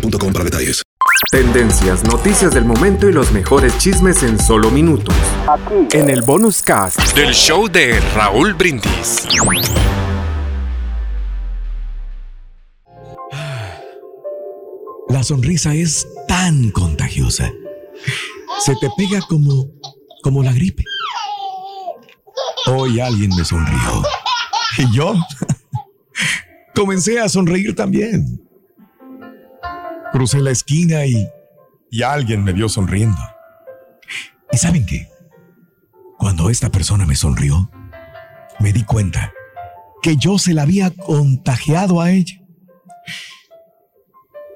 boostmobile.com para detalles. Tendencias, noticias del momento y los mejores chismes en solo minutos. En el bonus cast del show de Raúl Brindis. La sonrisa es tan contagiosa. Se te pega como como la gripe. Hoy alguien me sonrió. Y yo comencé a sonreír también. Crucé la esquina y, y alguien me vio sonriendo. ¿Y saben qué? Cuando esta persona me sonrió, me di cuenta que yo se la había contagiado a ella.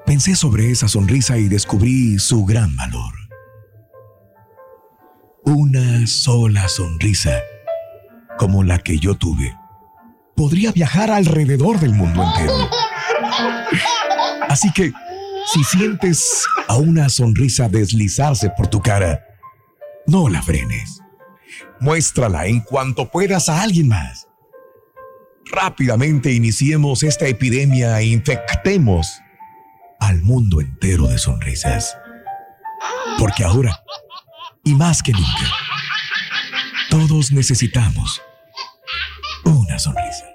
Pensé sobre esa sonrisa y descubrí su gran valor. Una sola sonrisa, como la que yo tuve, podría viajar alrededor del mundo entero. Así que si sientes a una sonrisa deslizarse por tu cara, no la frenes. Muéstrala en cuanto puedas a alguien más. Rápidamente iniciemos esta epidemia e infectemos al mundo entero de sonrisas. Porque ahora, y más que nunca, todos necesitamos una sonrisa.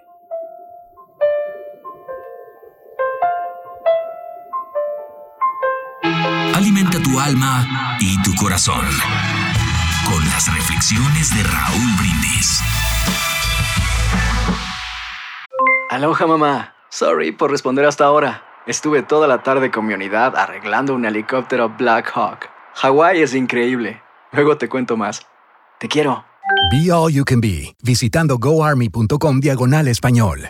Alimenta tu alma y tu corazón con las reflexiones de Raúl Brindis. Aloha mamá. Sorry por responder hasta ahora. Estuve toda la tarde con mi unidad arreglando un helicóptero Black Hawk. Hawái es increíble. Luego te cuento más. Te quiero. Be All You Can Be, visitando goarmy.com diagonal español.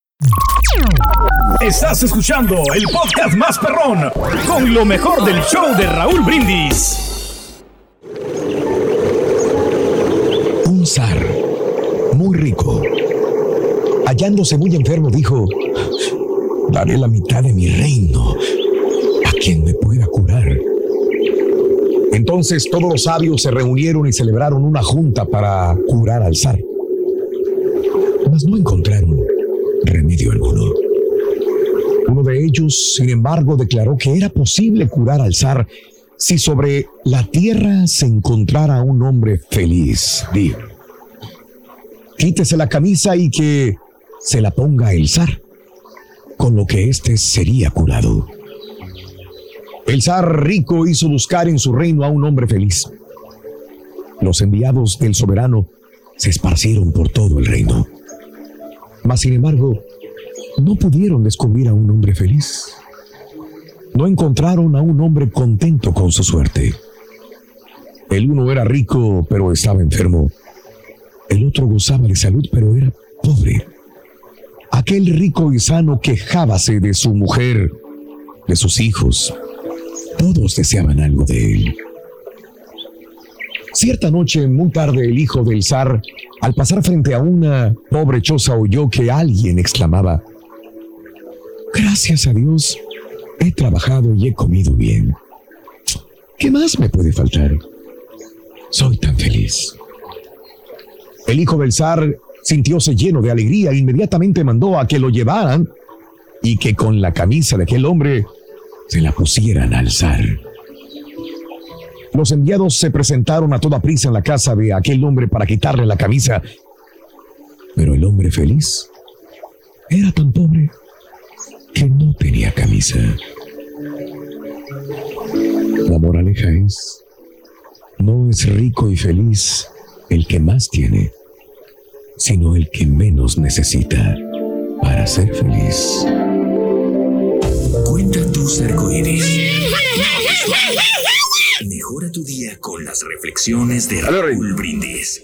Estás escuchando el podcast más perrón con lo mejor del show de Raúl Brindis. Un zar muy rico, hallándose muy enfermo, dijo, daré la mitad de mi reino a quien me pueda curar. Entonces todos los sabios se reunieron y celebraron una junta para curar al zar. Mas no encontraron ellos, sin embargo, declaró que era posible curar al zar si sobre la tierra se encontrara un hombre feliz. Dijo, quítese la camisa y que se la ponga el zar, con lo que éste sería curado. El zar rico hizo buscar en su reino a un hombre feliz. Los enviados del soberano se esparcieron por todo el reino. Mas, sin embargo, no pudieron descubrir a un hombre feliz. No encontraron a un hombre contento con su suerte. El uno era rico, pero estaba enfermo. El otro gozaba de salud, pero era pobre. Aquel rico y sano quejábase de su mujer, de sus hijos. Todos deseaban algo de él. Cierta noche, muy tarde, el hijo del zar, al pasar frente a una pobre choza, oyó que alguien exclamaba, Gracias a Dios, He trabajado y he comido bien. ¿Qué más me puede faltar? Soy tan feliz. El hijo del zar sintióse lleno de alegría e inmediatamente mandó a que lo llevaran y que con la camisa de aquel hombre se la pusieran al zar. Los enviados se presentaron a toda prisa en la casa de aquel hombre para quitarle la camisa, pero el hombre feliz era tan pobre que no tenía camisa. La moraleja es, no es rico y feliz el que más tiene, sino el que menos necesita para ser feliz. Cuenta tus arcoíris. Mejora tu día con las reflexiones de Raúl Brindis.